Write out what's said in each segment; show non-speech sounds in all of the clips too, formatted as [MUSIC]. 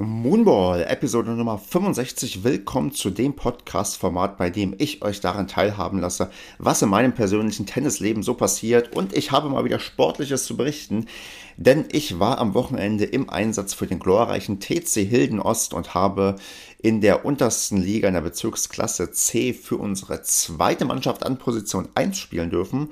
Moonball, Episode Nummer 65. Willkommen zu dem Podcast-Format, bei dem ich euch daran teilhaben lasse, was in meinem persönlichen Tennisleben so passiert. Und ich habe mal wieder Sportliches zu berichten, denn ich war am Wochenende im Einsatz für den glorreichen TC Hilden Ost und habe in der untersten Liga in der Bezirksklasse C für unsere zweite Mannschaft an Position 1 spielen dürfen.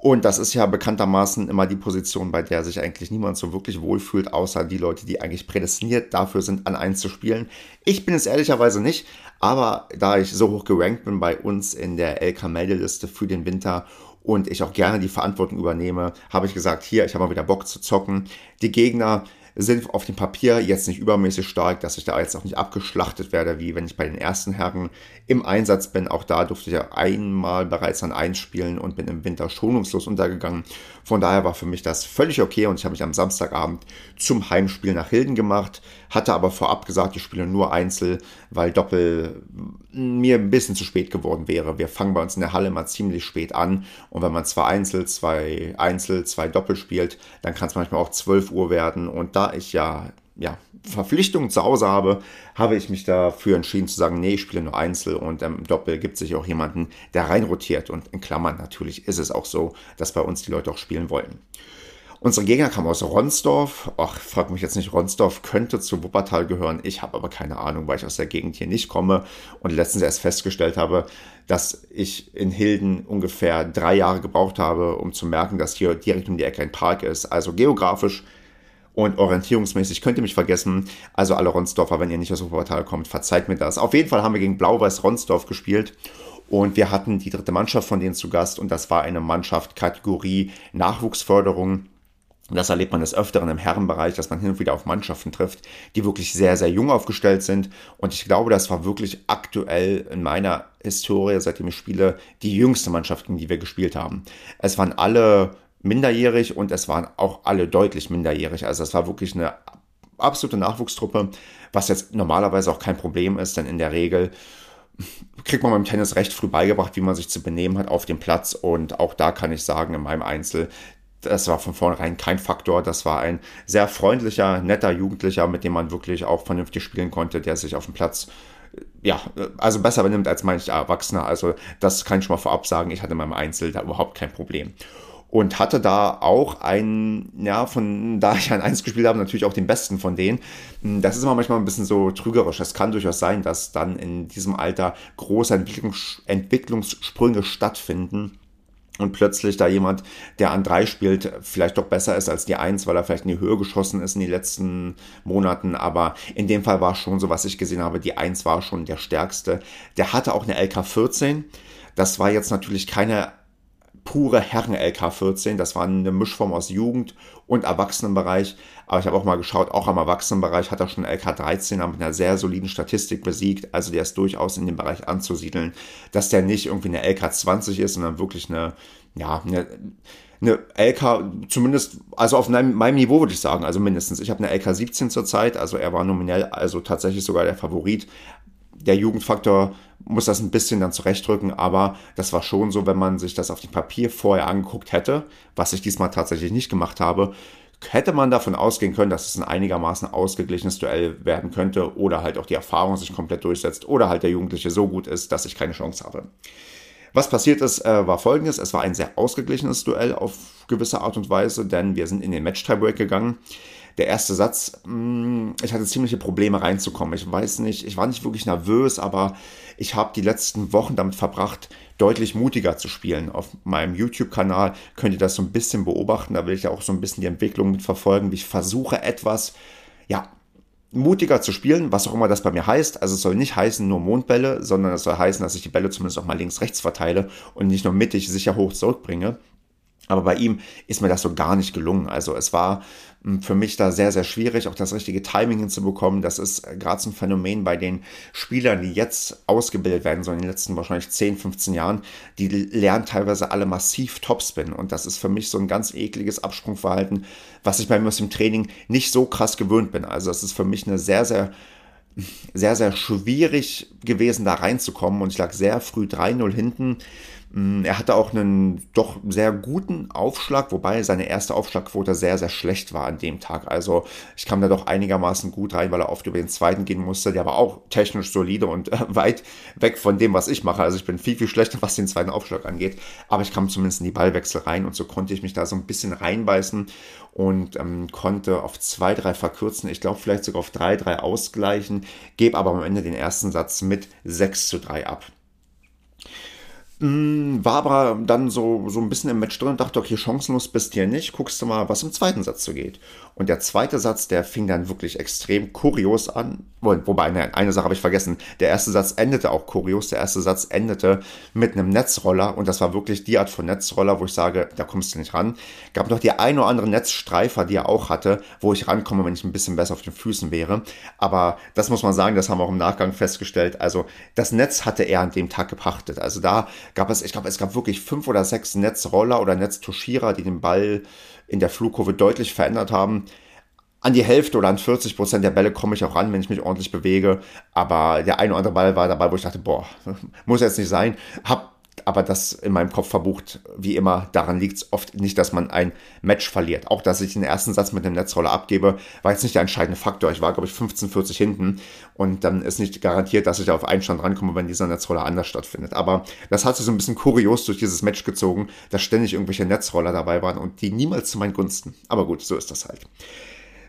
Und das ist ja bekanntermaßen immer die Position, bei der sich eigentlich niemand so wirklich wohlfühlt, außer die Leute, die eigentlich prädestiniert dafür sind, an 1 zu spielen. Ich bin es ehrlicherweise nicht, aber da ich so hoch gerankt bin bei uns in der LK-Meldeliste für den Winter und ich auch gerne die Verantwortung übernehme, habe ich gesagt, hier, ich habe mal wieder Bock zu zocken. Die Gegner sind auf dem Papier jetzt nicht übermäßig stark, dass ich da jetzt auch nicht abgeschlachtet werde, wie wenn ich bei den ersten Herren im Einsatz bin. Auch da durfte ich ja einmal bereits an eins spielen und bin im Winter schonungslos untergegangen. Von daher war für mich das völlig okay und ich habe mich am Samstagabend zum Heimspiel nach Hilden gemacht, hatte aber vorab gesagt, ich spiele nur Einzel, weil Doppel mir ein bisschen zu spät geworden wäre. Wir fangen bei uns in der Halle mal ziemlich spät an und wenn man zwei Einzel, zwei Einzel, zwei Doppel spielt, dann kann es manchmal auch 12 Uhr werden und da ich ja, ja, Verpflichtungen zu Hause habe, habe ich mich dafür entschieden zu sagen, nee, ich spiele nur Einzel und im Doppel gibt sich auch jemanden, der reinrotiert. Und in Klammern natürlich ist es auch so, dass bei uns die Leute auch spielen wollen. Unsere Gegner kamen aus Ronsdorf. Ach, frag mich jetzt nicht, Ronsdorf könnte zu Wuppertal gehören. Ich habe aber keine Ahnung, weil ich aus der Gegend hier nicht komme und letztens erst festgestellt habe, dass ich in Hilden ungefähr drei Jahre gebraucht habe, um zu merken, dass hier direkt um die Ecke ein Park ist. Also geografisch und orientierungsmäßig könnt ihr mich vergessen. Also alle Ronsdorfer, wenn ihr nicht aus Wuppertal kommt, verzeiht mir das. Auf jeden Fall haben wir gegen Blau-Weiß Ronsdorf gespielt. Und wir hatten die dritte Mannschaft von denen zu Gast und das war eine Mannschaft Kategorie Nachwuchsförderung. Das erlebt man des Öfteren im Herrenbereich, dass man hin und wieder auf Mannschaften trifft, die wirklich sehr, sehr jung aufgestellt sind. Und ich glaube, das war wirklich aktuell in meiner Historie, seitdem ich spiele, die jüngste Mannschaft, gegen die wir gespielt haben. Es waren alle minderjährig und es waren auch alle deutlich minderjährig. Also es war wirklich eine absolute Nachwuchstruppe, was jetzt normalerweise auch kein Problem ist, denn in der Regel kriegt man beim Tennis recht früh beigebracht, wie man sich zu benehmen hat auf dem Platz und auch da kann ich sagen, in meinem Einzel, das war von vornherein kein Faktor. Das war ein sehr freundlicher, netter Jugendlicher, mit dem man wirklich auch vernünftig spielen konnte, der sich auf dem Platz ja, also besser benimmt als manch Erwachsener. Also das kann ich schon mal vorab sagen. Ich hatte in meinem Einzel da überhaupt kein Problem und hatte da auch ein, ja, von [LAUGHS] da ich ein Eins gespielt habe, natürlich auch den besten von denen. Hm, das ist immer manchmal ein bisschen so trügerisch. Es kann durchaus sein, dass dann in diesem Alter große Entwicklungs Entwicklungssprünge stattfinden und plötzlich da jemand, der an drei spielt, vielleicht doch besser ist als die Eins, weil er vielleicht in die Höhe geschossen ist in den letzten Monaten. Aber in dem Fall war schon so, was ich gesehen habe, die Eins war schon der stärkste. Der hatte auch eine LK14. Das war jetzt natürlich keine pure Herren-LK14. Das war eine Mischform aus Jugend- und Erwachsenenbereich. Aber ich habe auch mal geschaut, auch am Erwachsenenbereich hat er schon LK13 mit einer sehr soliden Statistik besiegt. Also der ist durchaus in dem Bereich anzusiedeln, dass der nicht irgendwie eine LK20 ist, sondern wirklich eine, ja, eine, eine LK, zumindest, also auf meinem, meinem Niveau würde ich sagen, also mindestens. Ich habe eine LK 17 zurzeit, also er war nominell, also tatsächlich sogar der Favorit der Jugendfaktor muss das ein bisschen dann zurechtrücken, aber das war schon so, wenn man sich das auf dem Papier vorher angeguckt hätte, was ich diesmal tatsächlich nicht gemacht habe, hätte man davon ausgehen können, dass es ein einigermaßen ausgeglichenes Duell werden könnte oder halt auch die Erfahrung sich komplett durchsetzt oder halt der Jugendliche so gut ist, dass ich keine Chance habe. Was passiert ist, äh, war folgendes. Es war ein sehr ausgeglichenes Duell auf gewisse Art und Weise, denn wir sind in den Match-Tiebreak gegangen der erste Satz, mm, ich hatte ziemliche Probleme reinzukommen. Ich weiß nicht, ich war nicht wirklich nervös, aber ich habe die letzten Wochen damit verbracht, deutlich mutiger zu spielen. Auf meinem YouTube-Kanal könnt ihr das so ein bisschen beobachten. Da will ich ja auch so ein bisschen die Entwicklung mitverfolgen, wie ich versuche etwas, ja, mutiger zu spielen, was auch immer das bei mir heißt. Also es soll nicht heißen nur Mondbälle, sondern es soll heißen, dass ich die Bälle zumindest auch mal links-rechts verteile und nicht nur mittig sicher hoch zurückbringe. Aber bei ihm ist mir das so gar nicht gelungen. Also es war hm, für mich da sehr, sehr schwierig, auch das richtige Timing hinzubekommen. Das ist äh, gerade so ein Phänomen bei den Spielern, die jetzt ausgebildet werden, so in den letzten wahrscheinlich 10, 15 Jahren. Die lernen teilweise alle massiv Topspin. Und das ist für mich so ein ganz ekliges Absprungverhalten, was ich bei mir aus dem Training nicht so krass gewöhnt bin. Also es ist für mich eine sehr, sehr sehr, sehr schwierig gewesen, da reinzukommen. Und ich lag sehr früh 3-0 hinten er hatte auch einen doch sehr guten Aufschlag, wobei seine erste Aufschlagquote sehr, sehr schlecht war an dem Tag. Also ich kam da doch einigermaßen gut rein, weil er oft über den zweiten gehen musste. Der war auch technisch solide und äh, [LAUGHS] weit weg von dem, was ich mache. Also ich bin viel, viel schlechter, was den zweiten Aufschlag angeht. Aber ich kam zumindest in die Ballwechsel rein und so konnte ich mich da so ein bisschen reinbeißen und ähm, konnte auf zwei, drei verkürzen. Ich glaube vielleicht sogar auf drei, drei ausgleichen, gebe aber am Ende den ersten Satz mit 6 zu 3 ab. Mm, war aber dann so, so ein bisschen im Match drin und dachte, okay, chancenlos bist du hier nicht, guckst du mal, was im zweiten Satz so geht. Und der zweite Satz, der fing dann wirklich extrem kurios an. Wobei, ne, eine Sache habe ich vergessen. Der erste Satz endete auch kurios. Der erste Satz endete mit einem Netzroller und das war wirklich die Art von Netzroller, wo ich sage, da kommst du nicht ran. Gab noch die ein oder andere Netzstreifer, die er auch hatte, wo ich rankomme, wenn ich ein bisschen besser auf den Füßen wäre. Aber das muss man sagen, das haben wir auch im Nachgang festgestellt. Also das Netz hatte er an dem Tag gepachtet. Also da gab es, ich glaube, es gab wirklich fünf oder sechs Netzroller oder Netztuschierer, die den Ball in der Flugkurve deutlich verändert haben. An die Hälfte oder an 40 Prozent der Bälle komme ich auch ran, wenn ich mich ordentlich bewege. Aber der eine oder andere Ball war dabei, wo ich dachte, boah, [LAUGHS] muss jetzt nicht sein. Hab aber das in meinem Kopf verbucht, wie immer, daran liegt es oft nicht, dass man ein Match verliert. Auch, dass ich den ersten Satz mit dem Netzroller abgebe, war jetzt nicht der entscheidende Faktor. Ich war, glaube ich, 15-40 hinten und dann ist nicht garantiert, dass ich auf einen Stand rankomme, wenn dieser Netzroller anders stattfindet. Aber das hat sich so ein bisschen kurios durch dieses Match gezogen, dass ständig irgendwelche Netzroller dabei waren und die niemals zu meinen Gunsten. Aber gut, so ist das halt.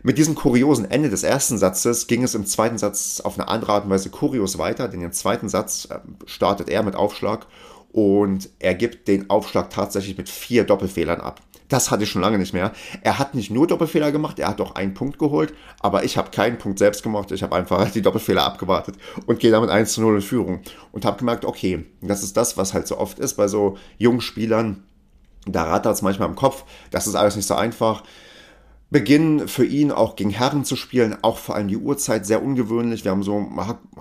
Mit diesem kuriosen Ende des ersten Satzes ging es im zweiten Satz auf eine andere Art und Weise kurios weiter, denn im zweiten Satz äh, startet er mit Aufschlag und er gibt den Aufschlag tatsächlich mit vier Doppelfehlern ab. Das hatte ich schon lange nicht mehr. Er hat nicht nur Doppelfehler gemacht, er hat auch einen Punkt geholt, aber ich habe keinen Punkt selbst gemacht. Ich habe einfach [LAUGHS] die Doppelfehler abgewartet und gehe damit 1 zu 0 in Führung und habe gemerkt, okay, das ist das, was halt so oft ist bei so jungen Spielern. Da rattert es manchmal im Kopf, das ist alles nicht so einfach. Beginn für ihn auch gegen Herren zu spielen, auch vor allem die Uhrzeit sehr ungewöhnlich. Wir haben so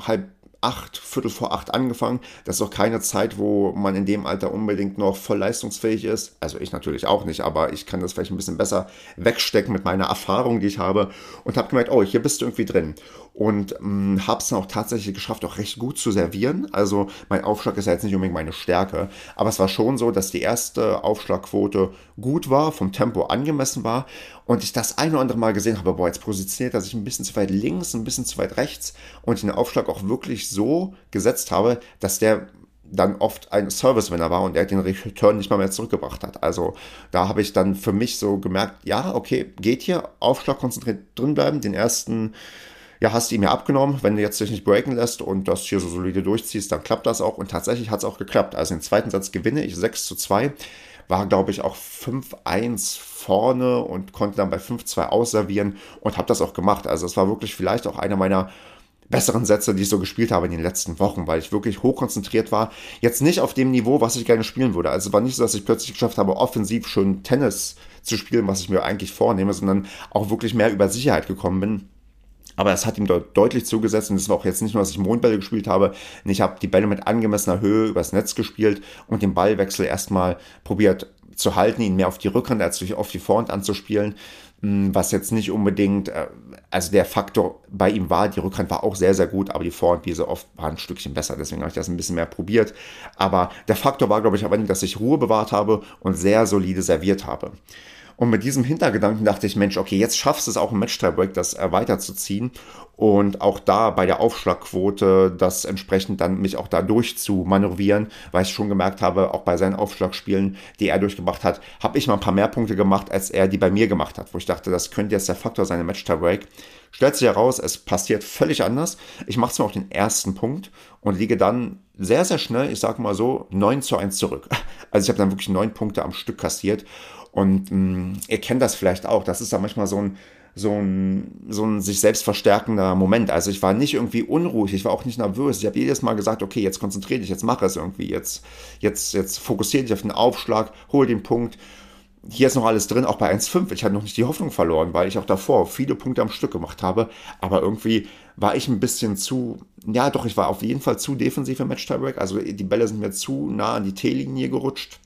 halb acht, Viertel vor acht angefangen. Das ist auch keine Zeit, wo man in dem Alter unbedingt noch voll leistungsfähig ist. Also ich natürlich auch nicht, aber ich kann das vielleicht ein bisschen besser wegstecken mit meiner Erfahrung, die ich habe. Und habe gemerkt, oh, hier bist du irgendwie drin. Und ähm, habe es dann auch tatsächlich geschafft, auch recht gut zu servieren. Also mein Aufschlag ist ja jetzt nicht unbedingt meine Stärke. Aber es war schon so, dass die erste Aufschlagquote gut war, vom Tempo angemessen war. Und ich das ein oder andere Mal gesehen habe, boah, jetzt positioniert er sich ein bisschen zu weit links, ein bisschen zu weit rechts. Und den Aufschlag auch wirklich so gesetzt habe, dass der dann oft ein Service-Winner war und er den Return nicht mal mehr zurückgebracht hat. Also da habe ich dann für mich so gemerkt, ja, okay, geht hier, Aufschlag konzentriert drin bleiben, den ersten, ja, hast ihm ja abgenommen, wenn du jetzt dich nicht breaken lässt und das hier so solide durchziehst, dann klappt das auch und tatsächlich hat es auch geklappt. Also den zweiten Satz gewinne ich 6 zu 2, war glaube ich auch 5-1 vorne und konnte dann bei 5-2 ausservieren und habe das auch gemacht. Also es war wirklich vielleicht auch einer meiner besseren Sätze, die ich so gespielt habe in den letzten Wochen, weil ich wirklich hochkonzentriert war. Jetzt nicht auf dem Niveau, was ich gerne spielen würde. Also es war nicht so, dass ich plötzlich geschafft habe, offensiv schön Tennis zu spielen, was ich mir eigentlich vornehme, sondern auch wirklich mehr über Sicherheit gekommen bin. Aber es hat ihm dort deutlich zugesetzt und es war auch jetzt nicht nur, dass ich Mondbälle gespielt habe. Ich habe die Bälle mit angemessener Höhe übers Netz gespielt und den Ballwechsel erstmal probiert zu halten, ihn mehr auf die Rückhand als auf die Vorhand anzuspielen. Hm, was jetzt nicht unbedingt, äh, also der Faktor bei ihm war, die Rückhand war auch sehr, sehr gut, aber die Vorhand, wie so oft, war ein Stückchen besser, deswegen habe ich das ein bisschen mehr probiert. Aber der Faktor war, glaube ich, aber nicht, dass ich Ruhe bewahrt habe und sehr solide serviert habe. Und mit diesem Hintergedanken dachte ich, Mensch, okay, jetzt schaffst du es auch im Match-Tiebreak, das äh, weiterzuziehen und auch da bei der Aufschlagquote das entsprechend dann mich auch da durch zu manövrieren, weil ich schon gemerkt habe, auch bei seinen Aufschlagspielen, die er durchgebracht hat, habe ich mal ein paar mehr Punkte gemacht, als er die bei mir gemacht hat, wo ich dachte, das könnte jetzt der Faktor sein im Match-Tiebreak. Stellt sich heraus, es passiert völlig anders. Ich mache zwar auch den ersten Punkt und liege dann sehr, sehr schnell, ich sage mal so, 9 zu 1 zurück. [LAUGHS] Also ich habe dann wirklich neun Punkte am Stück kassiert und mh, mm, ihr kennt das vielleicht auch. Das ist da manchmal so ein, so ein, so ein sich selbst verstärkender Moment. Also ich war nicht irgendwie unruhig, ich war auch nicht nervös. Ich habe jedes Mal gesagt, okay, jetzt konzentriere dich, jetzt mach es irgendwie, jetzt, jetzt, jetzt fokussiere dich auf den Aufschlag, hol den Punkt. Hier ist noch alles drin, auch bei 1,5. Ich hatte noch nicht die Hoffnung verloren, weil ich auch davor viele Punkte am Stück gemacht habe. Aber irgendwie war ich ein bisschen zu, ja doch, ich war auf jeden Fall zu defensiv im Match-Tiebreak. Also die Bälle sind mir zu nah an die T-Linie gerutscht.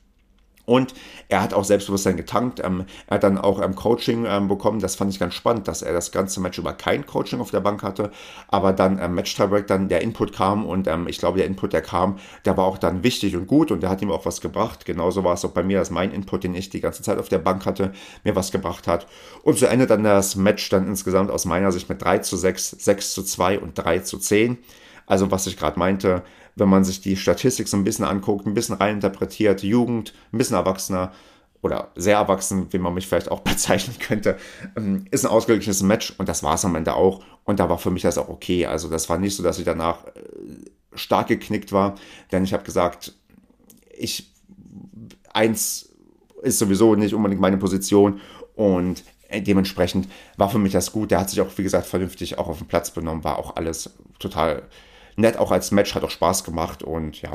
Und er hat auch Selbstbewusstsein getankt. Ähm, er hat dann auch ähm, Coaching ähm, bekommen. Das fand ich ganz spannend, dass er das ganze Match über kein Coaching auf der Bank hatte. Aber dann ähm, Match Tiebreak, dann der Input kam und ähm, ich glaube, der Input, der kam, der war auch dann wichtig und gut und der hat ihm auch was gebracht. Genauso war es auch bei mir, dass mein Input, den ich die ganze Zeit auf der Bank hatte, mir was gebracht hat. Und so endet dann das Match dann insgesamt aus meiner Sicht mit 3 zu 6, 6 zu 2 und 3 zu 10. Also was ich gerade meinte, wenn man sich die Statistik so ein bisschen anguckt, ein bisschen reininterpretiert, Jugend, ein bisschen erwachsener oder sehr erwachsen, wie man mich vielleicht auch [LAUGHS] bezeichnen könnte, ähm, ist ein ausgeglichenes Match und das war es am Ende auch. Und da war für mich das auch okay. Also das war nicht so, dass ich danach äh, stark geknickt war, denn ich habe gesagt, ich eins ist sowieso nicht unbedingt meine Position und dementsprechend war für mich das gut. Der hat sich auch, wie gesagt, vernünftig auch auf den Platz benommen, war auch alles total nett, auch als Match, hat auch Spaß gemacht und ja,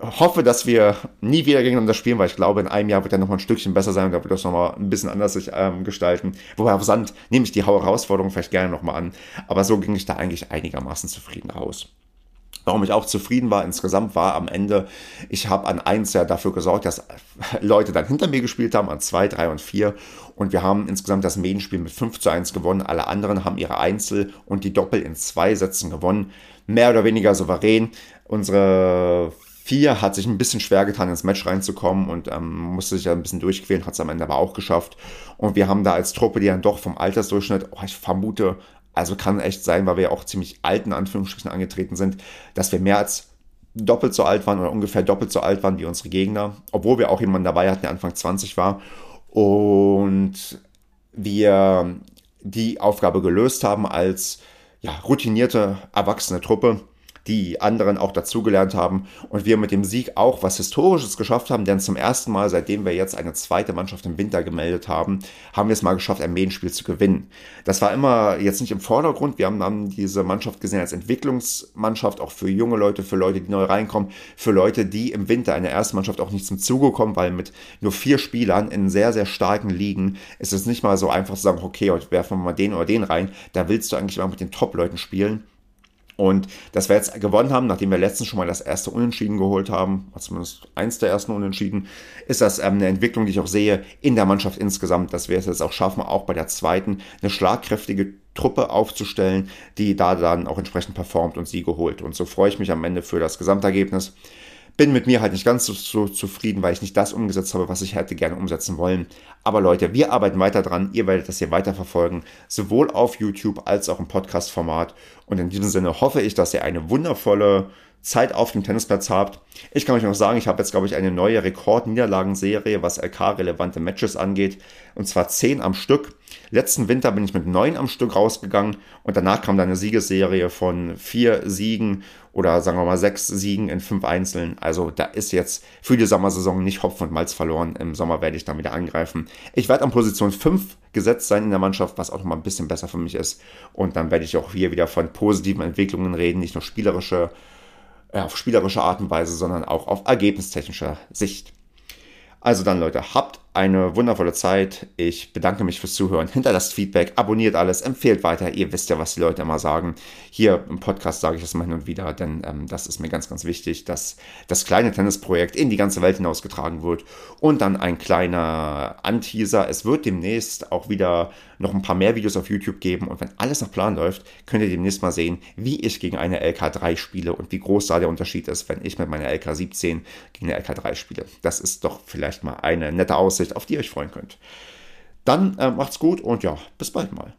hoffe, dass wir nie wieder gegeneinander spielen, weil ich glaube, in einem Jahr wird er noch mal ein Stückchen besser sein und da wird das noch mal ein bisschen anders sich ähm, gestalten. Wobei auf Sand nehme ich die Herausforderung vielleicht gerne noch mal an, aber so ging ich da eigentlich einigermaßen zufrieden raus. Warum ich auch zufrieden war insgesamt war am Ende, ich habe an eins ja dafür gesorgt, dass [LAUGHS] Leute dann hinter mir gespielt haben, an zwei, drei und vier. Und wir haben insgesamt das Medienspiel mit 5 zu 1 gewonnen. Alle anderen haben ihre Einzel und die Doppel in zwei Sätzen gewonnen mehr oder weniger souverän. Unsere vier hat sich ein bisschen schwer getan, ins Match reinzukommen und ähm, musste sich ja ein bisschen durchquälen, hat es am Ende aber auch geschafft. Und wir haben da als Truppe, die dann doch vom Altersdurchschnitt, oh, ich vermute, also kann echt sein, weil wir ja auch ziemlich alten Anführungsstrichen angetreten sind, dass wir mehr als doppelt so alt waren oder ungefähr doppelt so alt waren wie unsere Gegner, obwohl wir auch jemanden dabei hatten, der Anfang 20 war. Und wir die Aufgabe gelöst haben als ja, routinierte, erwachsene Truppe, die anderen auch dazugelernt haben und wir mit dem Sieg auch was Historisches geschafft haben, denn zum ersten Mal, seitdem wir jetzt eine zweite Mannschaft im Winter gemeldet haben, haben wir es mal geschafft, ein Medienspiel zu gewinnen. Das war immer jetzt nicht im Vordergrund, wir haben dann diese Mannschaft gesehen als Entwicklungsmannschaft, auch für junge Leute, für Leute, die neu reinkommen, für Leute, die im Winter in der ersten Mannschaft auch nicht zum Zuge kommen, weil mit nur vier Spielern in sehr, sehr starken Ligen ist es nicht mal so einfach zu sagen, okay, heute werfen wir mal den oder den rein, da willst du eigentlich mal mit den Top-Leuten spielen. Und dass wir jetzt gewonnen haben, nachdem wir letztens schon mal das erste Unentschieden geholt haben, zumindest eins der ersten Unentschieden, ist das ähm, eine Entwicklung, die ich auch sehe in der Mannschaft insgesamt, dass wir es jetzt auch schaffen, auch bei der zweiten eine schlagkräftige Truppe aufzustellen, die da dann auch entsprechend performt und Siege holt. Und so freue ich mich am Ende für das Gesamtergebnis bin mit mir halt nicht ganz so, so, zufrieden, weil ich nicht das umgesetzt habe, was ich hätte gerne umsetzen wollen. Aber Leute, wir arbeiten weiter dran. Ihr werdet das hier weiter verfolgen, sowohl auf YouTube als auch im Podcast-Format. Und in diesem Sinne hoffe ich, dass ihr eine wundervolle Zeit auf dem Tennisplatz habt. Ich kann euch noch sagen, ich habe jetzt, glaube ich, eine neue Rekordniederlagenserie, was LK-relevante Matches angeht. Und zwar 10 am Stück. Letzten Winter bin ich mit 9 am Stück rausgegangen und danach kam dann eine Siegesserie von 4 Siegen oder sagen wir mal 6 Siegen in 5 Einzelnen. Also da ist jetzt für die Sommersaison nicht Hopf und Malz verloren. Im Sommer werde ich dann wieder angreifen. Ich werde an Position 5 gesetzt sein in der Mannschaft, was auch noch mal ein bisschen besser für mich ist. Und dann werde ich auch hier wieder von positiven Entwicklungen reden, nicht nur spielerische auf spielerische Art und Weise, sondern auch auf ergebnistechnischer Sicht. Also dann Leute, habt eine wundervolle Zeit. Ich bedanke mich fürs Zuhören. Hinterlasst Feedback, abonniert alles, empfehlt weiter. Ihr wisst ja, was die Leute immer sagen. Hier im Podcast sage ich das mal hin und wieder, denn ähm, das ist mir ganz, ganz wichtig, dass das kleine Tennisprojekt in die ganze Welt hinausgetragen wird. Und dann ein kleiner Anteaser. Es wird demnächst auch wieder noch ein paar mehr Videos auf YouTube geben. Und wenn alles nach Plan läuft, könnt ihr demnächst mal sehen, wie ich gegen eine LK3 spiele und wie groß da der Unterschied ist, wenn ich mit meiner LK17 gegen eine LK3 spiele. Das ist doch vielleicht mal eine nette Aussicht Aussicht, auf die ihr euch freuen könnt. Dann äh, macht's gut und ja, bis bald mal.